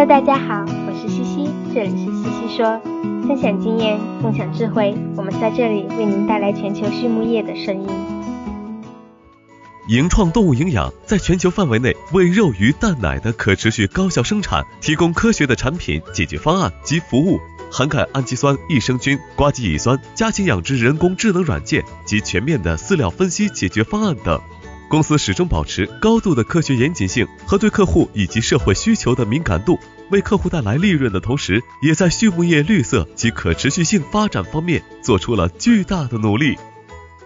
Hello，大家好，我是西西，这里是西西说，分享经验，共享智慧，我们在这里为您带来全球畜牧业的声音。盈创动物营养在全球范围内为肉、鱼、蛋、奶的可持续高效生产提供科学的产品、解决方案及服务，涵盖氨基酸、益生菌、瓜基乙酸、家禽养殖人工智能软件及全面的饲料分析解决方案等。公司始终保持高度的科学严谨性和对客户以及社会需求的敏感度，为客户带来利润的同时，也在畜牧业绿色及可持续性发展方面做出了巨大的努力。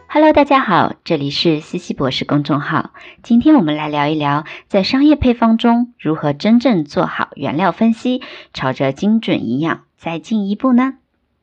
Hello，大家好，这里是西西博士公众号。今天我们来聊一聊，在商业配方中如何真正做好原料分析，朝着精准营养再进一步呢？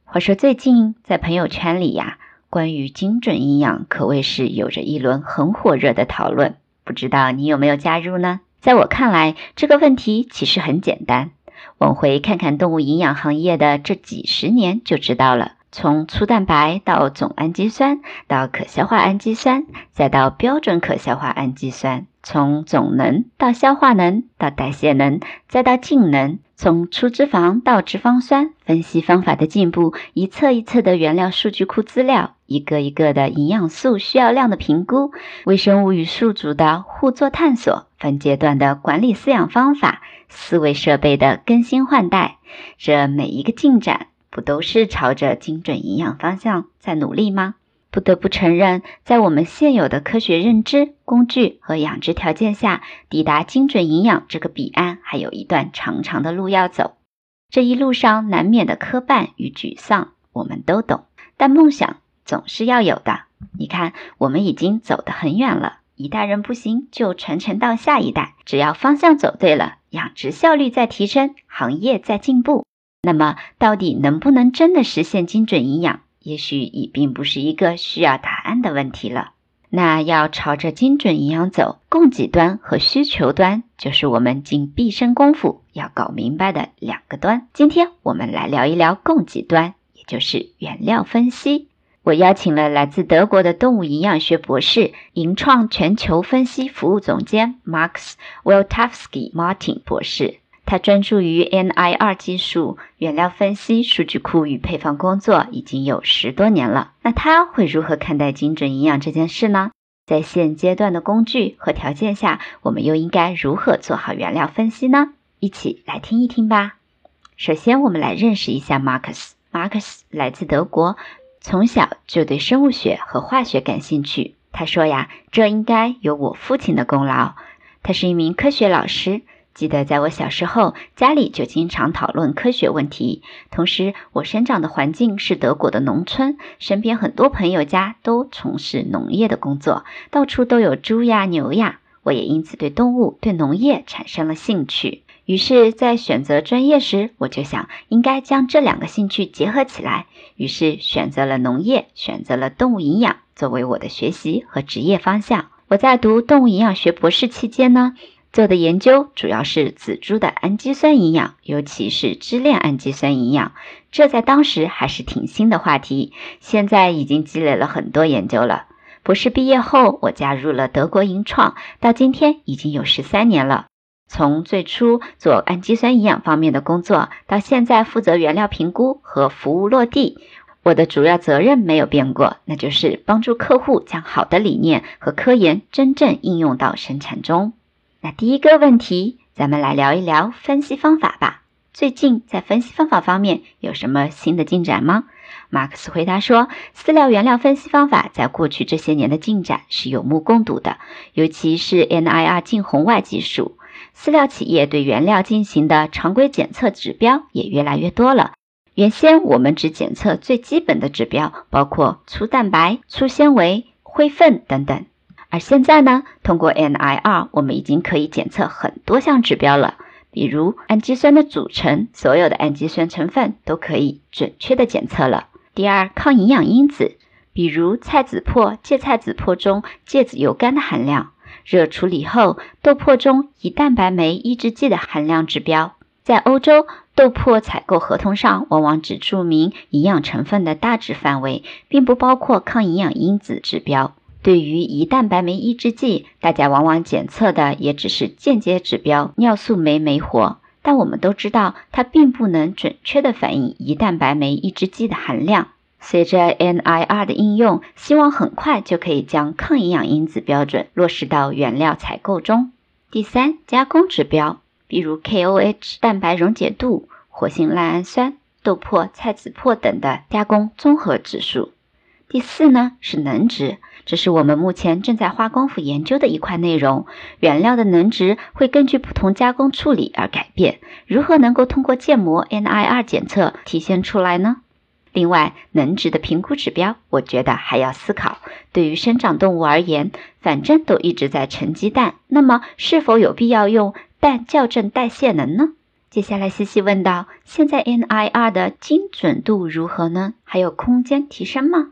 话说最近在朋友圈里呀。关于精准营养，可谓是有着一轮很火热的讨论。不知道你有没有加入呢？在我看来，这个问题其实很简单。往回看看动物营养行业的这几十年，就知道了。从粗蛋白到总氨基酸，到可消化氨基酸，再到标准可消化氨基酸；从总能到消化能，到代谢能，再到净能；从粗脂肪到脂肪酸，分析方法的进步，一册一册的原料数据库资料，一个一个的营养素需要量的评估，微生物与宿主的互作探索，分阶段的管理饲养方法，思维设备的更新换代，这每一个进展。不都是朝着精准营养方向在努力吗？不得不承认，在我们现有的科学认知、工具和养殖条件下，抵达精准营养这个彼岸还有一段长长的路要走。这一路上难免的磕绊与沮丧，我们都懂。但梦想总是要有的。你看，我们已经走得很远了，一代人不行，就传承到下一代。只要方向走对了，养殖效率在提升，行业在进步。那么，到底能不能真的实现精准营养，也许已并不是一个需要答案的问题了。那要朝着精准营养走，供给端和需求端就是我们尽毕生功夫要搞明白的两个端。今天我们来聊一聊供给端，也就是原料分析。我邀请了来自德国的动物营养学博士、盈创全球分析服务总监 Max Weltowski Martin 博士。他专注于 NIR 技术、原料分析、数据库与配方工作已经有十多年了。那他会如何看待精准营养这件事呢？在现阶段的工具和条件下，我们又应该如何做好原料分析呢？一起来听一听吧。首先，我们来认识一下 Marcus。Marcus 来自德国，从小就对生物学和化学感兴趣。他说呀，这应该有我父亲的功劳。他是一名科学老师。记得在我小时候，家里就经常讨论科学问题。同时，我生长的环境是德国的农村，身边很多朋友家都从事农业的工作，到处都有猪呀、牛呀。我也因此对动物、对农业产生了兴趣。于是，在选择专业时，我就想应该将这两个兴趣结合起来，于是选择了农业，选择了动物营养作为我的学习和职业方向。我在读动物营养学博士期间呢。做的研究主要是仔猪的氨基酸营养，尤其是支链氨基酸营养。这在当时还是挺新的话题，现在已经积累了很多研究了。博士毕业后，我加入了德国银创，到今天已经有十三年了。从最初做氨基酸营养方面的工作，到现在负责原料评估和服务落地，我的主要责任没有变过，那就是帮助客户将好的理念和科研真正应用到生产中。那第一个问题，咱们来聊一聊分析方法吧。最近在分析方法方面有什么新的进展吗？马克思回答说，饲料原料分析方法在过去这些年的进展是有目共睹的，尤其是 NIR 近红外技术，饲料企业对原料进行的常规检测指标也越来越多了。原先我们只检测最基本的指标，包括粗蛋白、粗纤维、灰分等等。而现在呢，通过 NIR，我们已经可以检测很多项指标了，比如氨基酸的组成，所有的氨基酸成分都可以准确的检测了。第二，抗营养因子，比如菜籽粕、芥菜籽粕中芥子油苷的含量，热处理后豆粕中胰蛋白酶抑制剂的含量指标。在欧洲，豆粕采购合同上往往只注明营养成分的大致范围，并不包括抗营养因子指标。对于胰蛋白酶抑制剂，大家往往检测的也只是间接指标尿素酶酶活。但我们都知道它并不能准确地反映胰蛋白酶抑制剂的含量。随着 NIR 的应用，希望很快就可以将抗营养因子标准落实到原料采购中。第三，加工指标，比如 KOH、蛋白溶解度、活性赖氨酸、豆粕、菜籽粕等的加工综合指数。第四呢是能值，这是我们目前正在花功夫研究的一块内容。原料的能值会根据不同加工处理而改变，如何能够通过建模 NIR 检测体现出来呢？另外，能值的评估指标，我觉得还要思考。对于生长动物而言，反正都一直在沉鸡蛋，那么是否有必要用氮校正代谢能呢？接下来，西西问道：现在 NIR 的精准度如何呢？还有空间提升吗？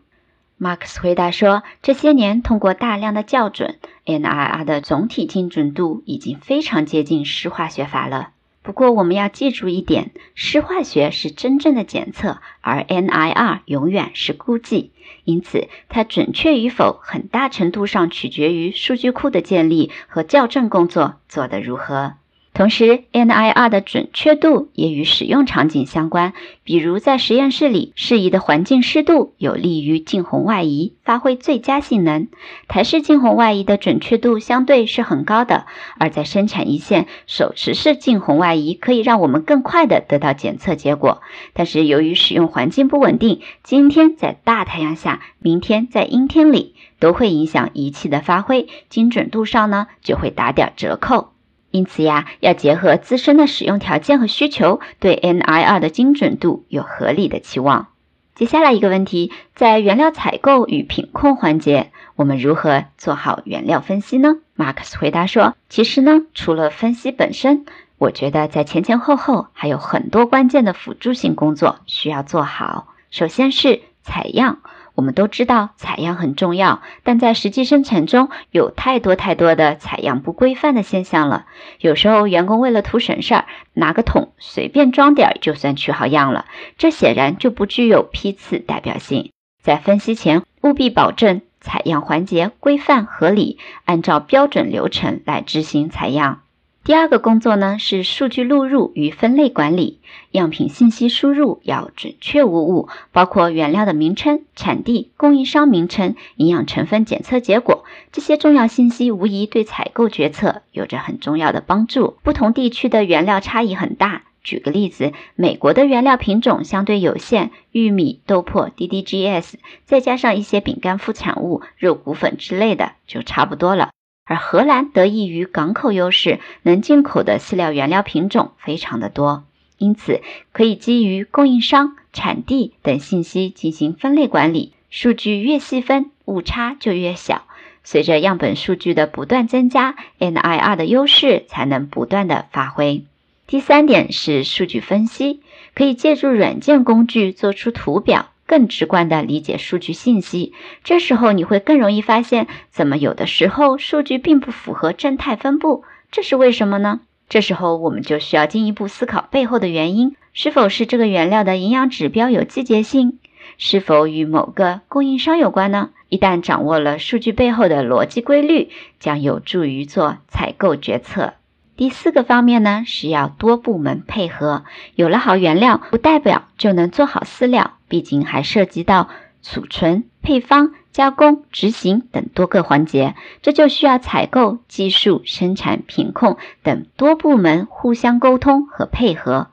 马克思回答说：这些年通过大量的校准，NIR 的总体精准度已经非常接近湿化学法了。不过，我们要记住一点：湿化学是真正的检测，而 NIR 永远是估计。因此，它准确与否，很大程度上取决于数据库的建立和校正工作做得如何。同时，NIR 的准确度也与使用场景相关。比如，在实验室里，适宜的环境湿度有利于近红外仪发挥最佳性能。台式近红外仪的准确度相对是很高的，而在生产一线，手持式近红外仪可以让我们更快的得到检测结果。但是，由于使用环境不稳定，今天在大太阳下，明天在阴天里，都会影响仪器的发挥，精准度上呢就会打点折扣。因此呀，要结合自身的使用条件和需求，对 NIR 的精准度有合理的期望。接下来一个问题，在原料采购与品控环节，我们如何做好原料分析呢？马克思回答说：“其实呢，除了分析本身，我觉得在前前后后还有很多关键的辅助性工作需要做好。首先是采样。”我们都知道采样很重要，但在实际生产中有太多太多的采样不规范的现象了。有时候员工为了图省事儿，拿个桶随便装点儿就算取好样了，这显然就不具有批次代表性。在分析前务必保证采样环节规范合理，按照标准流程来执行采样。第二个工作呢是数据录入与分类管理，样品信息输入要准确无误，包括原料的名称、产地、供应商名称、营养成分检测结果这些重要信息，无疑对采购决策有着很重要的帮助。不同地区的原料差异很大，举个例子，美国的原料品种相对有限，玉米、豆粕、DDGS，再加上一些饼干副产物、肉骨粉之类的，就差不多了。而荷兰得益于港口优势，能进口的饲料原料品种非常的多，因此可以基于供应商、产地等信息进行分类管理。数据越细分，误差就越小。随着样本数据的不断增加，NIR 的优势才能不断的发挥。第三点是数据分析，可以借助软件工具做出图表。更直观地理解数据信息，这时候你会更容易发现，怎么有的时候数据并不符合正态分布，这是为什么呢？这时候我们就需要进一步思考背后的原因，是否是这个原料的营养指标有季节性，是否与某个供应商有关呢？一旦掌握了数据背后的逻辑规律，将有助于做采购决策。第四个方面呢，是要多部门配合。有了好原料，不代表就能做好饲料，毕竟还涉及到储存、配方、加工、执行等多个环节，这就需要采购、技术、生产、品控等多部门互相沟通和配合。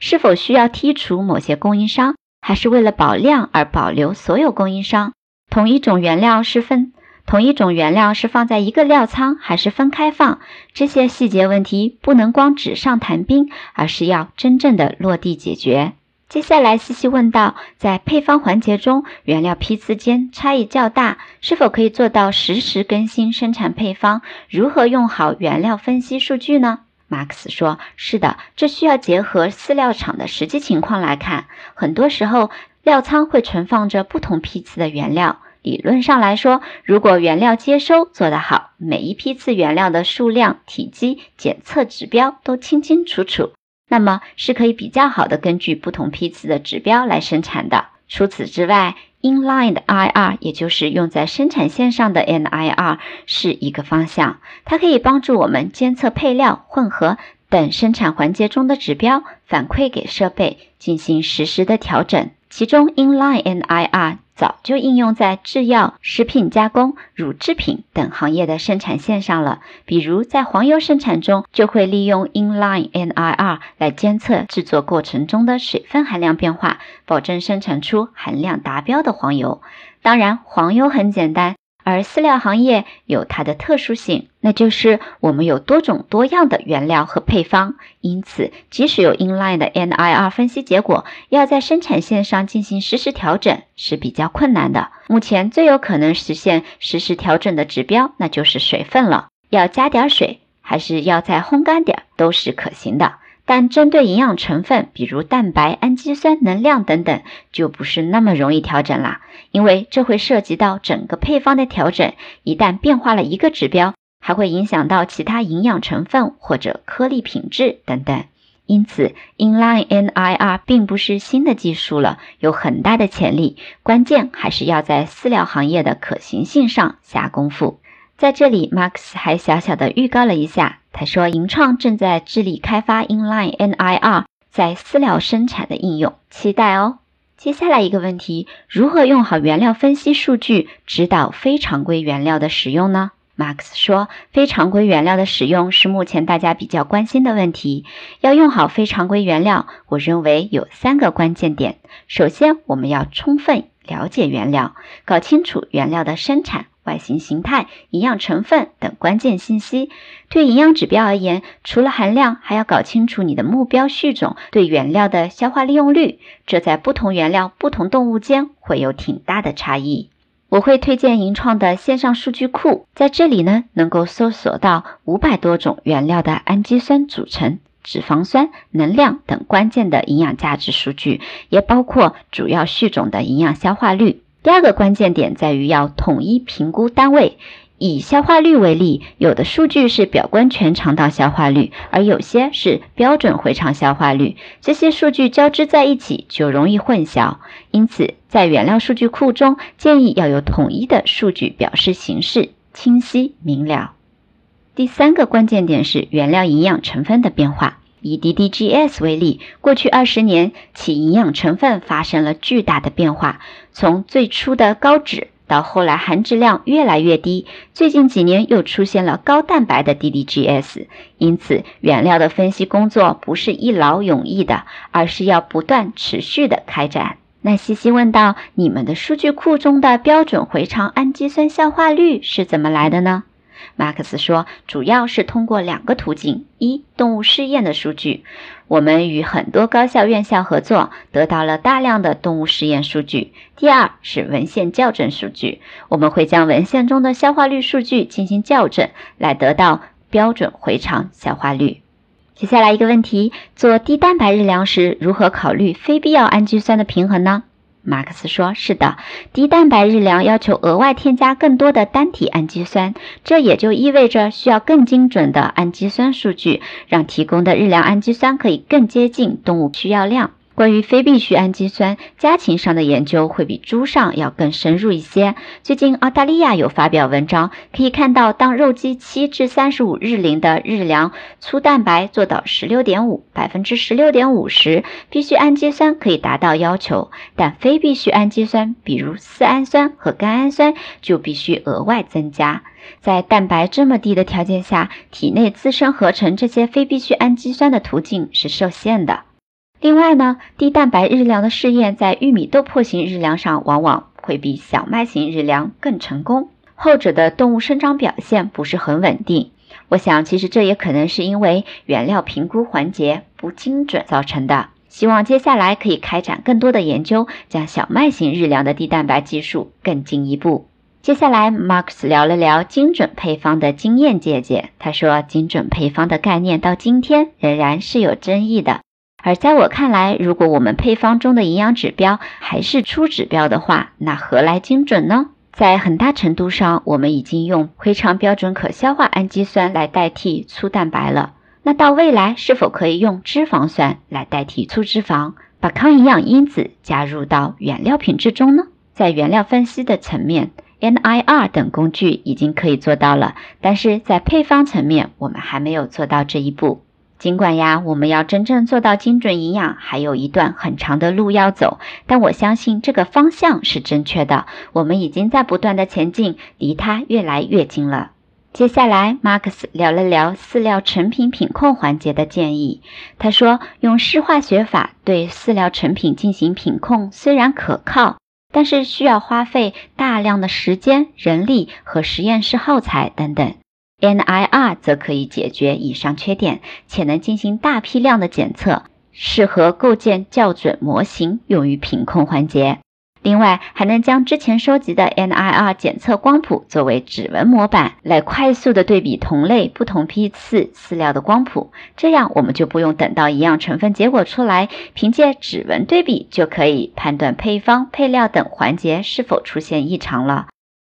是否需要剔除某些供应商，还是为了保量而保留所有供应商？同一种原料是分。同一种原料是放在一个料仓还是分开放？这些细节问题不能光纸上谈兵，而是要真正的落地解决。接下来，西西问道：在配方环节中，原料批次间差异较大，是否可以做到实时更新生产配方？如何用好原料分析数据呢？马克思说：是的，这需要结合饲料厂的实际情况来看。很多时候，料仓会存放着不同批次的原料。理论上来说，如果原料接收做得好，每一批次原料的数量、体积、检测指标都清清楚楚，那么是可以比较好的根据不同批次的指标来生产的。除此之外，inline 的 IR，也就是用在生产线上的 NIR，是一个方向，它可以帮助我们监测配料混合。等生产环节中的指标反馈给设备进行实时的调整。其中，inline NIR 早就应用在制药、食品加工、乳制品等行业的生产线上了。比如，在黄油生产中，就会利用 inline NIR 来监测制作过程中的水分含量变化，保证生产出含量达标的黄油。当然，黄油很简单。而饲料行业有它的特殊性，那就是我们有多种多样的原料和配方，因此即使有 inline 的 NIR 分析结果，要在生产线上进行实时调整是比较困难的。目前最有可能实现实时调整的指标，那就是水分了。要加点水，还是要再烘干点，都是可行的。但针对营养成分，比如蛋白、氨基酸、能量等等，就不是那么容易调整啦，因为这会涉及到整个配方的调整。一旦变化了一个指标，还会影响到其他营养成分或者颗粒品质等等。因此，inline NIR 并不是新的技术了，有很大的潜力。关键还是要在饲料行业的可行性上下功夫。在这里，Max 还小小的预告了一下。他说，银创正在致力开发 inline NIR 在饲料生产的应用，期待哦。接下来一个问题，如何用好原料分析数据指导非常规原料的使用呢？Max 说，非常规原料的使用是目前大家比较关心的问题。要用好非常规原料，我认为有三个关键点。首先，我们要充分了解原料，搞清楚原料的生产。外形形态、营养成分等关键信息。对营养指标而言，除了含量，还要搞清楚你的目标畜种对原料的消化利用率。这在不同原料、不同动物间会有挺大的差异。我会推荐银创的线上数据库，在这里呢，能够搜索到五百多种原料的氨基酸组成、脂肪酸、能量等关键的营养价值数据，也包括主要畜种的营养消化率。第二个关键点在于要统一评估单位。以消化率为例，有的数据是表观全肠道消化率，而有些是标准回肠消化率。这些数据交织在一起就容易混淆。因此，在原料数据库中，建议要有统一的数据表示形式，清晰明了。第三个关键点是原料营养成分的变化。以 DDGS 为例，过去二十年，其营养成分发生了巨大的变化，从最初的高脂到后来含脂量越来越低，最近几年又出现了高蛋白的 DDGS。因此，原料的分析工作不是一劳永逸的，而是要不断持续的开展。那西西问道：“你们的数据库中的标准回肠氨基酸消化率是怎么来的呢？”马克思说，主要是通过两个途径：一、动物试验的数据，我们与很多高校院校合作，得到了大量的动物试验数据；第二是文献校正数据，我们会将文献中的消化率数据进行校正，来得到标准回肠消化率。接下来一个问题：做低蛋白日粮时，如何考虑非必要氨基酸的平衡呢？马克思说：“是的，低蛋白日粮要求额外添加更多的单体氨基酸，这也就意味着需要更精准的氨基酸数据，让提供的日粮氨基酸可以更接近动物需要量。”关于非必需氨基酸，家禽上的研究会比猪上要更深入一些。最近澳大利亚有发表文章，可以看到，当肉鸡七至三十五日龄的日粮粗蛋白做到十六点五百分之十六点五时，必需氨基酸可以达到要求，但非必需氨基酸，比如丝氨酸和甘氨酸，就必须额外增加。在蛋白这么低的条件下，体内自身合成这些非必需氨基酸的途径是受限的。另外呢，低蛋白日粮的试验在玉米豆粕型日粮上往往会比小麦型日粮更成功，后者的动物生长表现不是很稳定。我想，其实这也可能是因为原料评估环节不精准造成的。希望接下来可以开展更多的研究，将小麦型日粮的低蛋白技术更进一步。接下来，Max 聊了聊精准配方的经验借鉴。他说，精准配方的概念到今天仍然是有争议的。而在我看来，如果我们配方中的营养指标还是初指标的话，那何来精准呢？在很大程度上，我们已经用回肠标准可消化氨基酸来代替粗蛋白了。那到未来是否可以用脂肪酸来代替粗脂肪，把抗营养因子加入到原料品质中呢？在原料分析的层面，NIR 等工具已经可以做到了，但是在配方层面，我们还没有做到这一步。尽管呀，我们要真正做到精准营养，还有一段很长的路要走，但我相信这个方向是正确的。我们已经在不断的前进，离它越来越近了。接下来，马克思聊了聊饲料成品品控环节的建议。他说，用湿化学法对饲料成品进行品控虽然可靠，但是需要花费大量的时间、人力和实验室耗材等等。NIR 则可以解决以上缺点，且能进行大批量的检测，适合构建校准模型用于品控环节。另外，还能将之前收集的 NIR 检测光谱作为指纹模板，来快速的对比同类不同批次饲料的光谱，这样我们就不用等到一样成分结果出来，凭借指纹对比就可以判断配方、配料等环节是否出现异常了。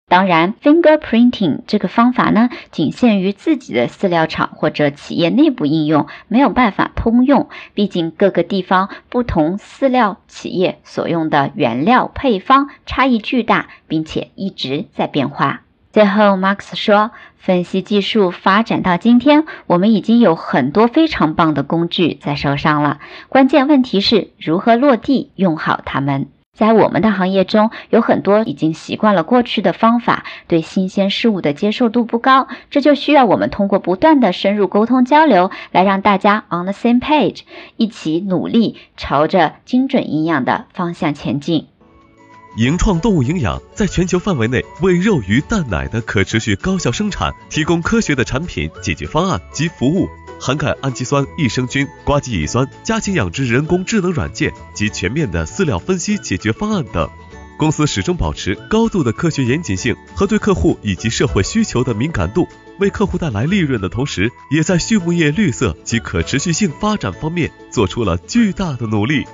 当然，fingerprinting 这个方法呢，仅限于自己的饲料厂或者企业内部应用，没有办法通用。毕竟各个地方不同饲料企业所用的原料配方差异巨大，并且一直在变化。最后，Max 说，分析技术发展到今天，我们已经有很多非常棒的工具在手上了，关键问题是如何落地用好它们。在我们的行业中，有很多已经习惯了过去的方法，对新鲜事物的接受度不高，这就需要我们通过不断的深入沟通交流，来让大家 on the same page，一起努力朝着精准营养的方向前进。盈创动物营养在全球范围内为肉、鱼、蛋、奶的可持续高效生产提供科学的产品解决方案及服务。涵盖氨基酸、益生菌、瓜基乙酸、家禽养殖人工智能软件及全面的饲料分析解决方案等。公司始终保持高度的科学严谨性和对客户以及社会需求的敏感度，为客户带来利润的同时，也在畜牧业绿色及可持续性发展方面做出了巨大的努力。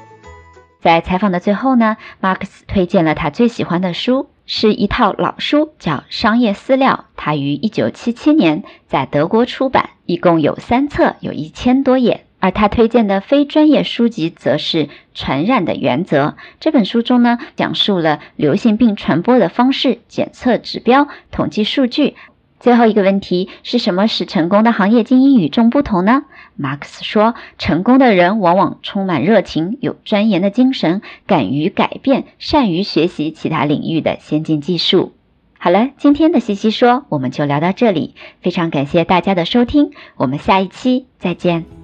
在采访的最后呢，马克思推荐了他最喜欢的书。是一套老书，叫《商业饲料》，它于一九七七年在德国出版，一共有三册，有一千多页。而他推荐的非专业书籍，则是《传染的原则》。这本书中呢，讲述了流行病传播的方式、检测指标、统计数据。最后一个问题是什么使成功的行业精英与众不同呢？马克思说，成功的人往往充满热情，有钻研的精神，敢于改变，善于学习其他领域的先进技术。好了，今天的西西说我们就聊到这里，非常感谢大家的收听，我们下一期再见。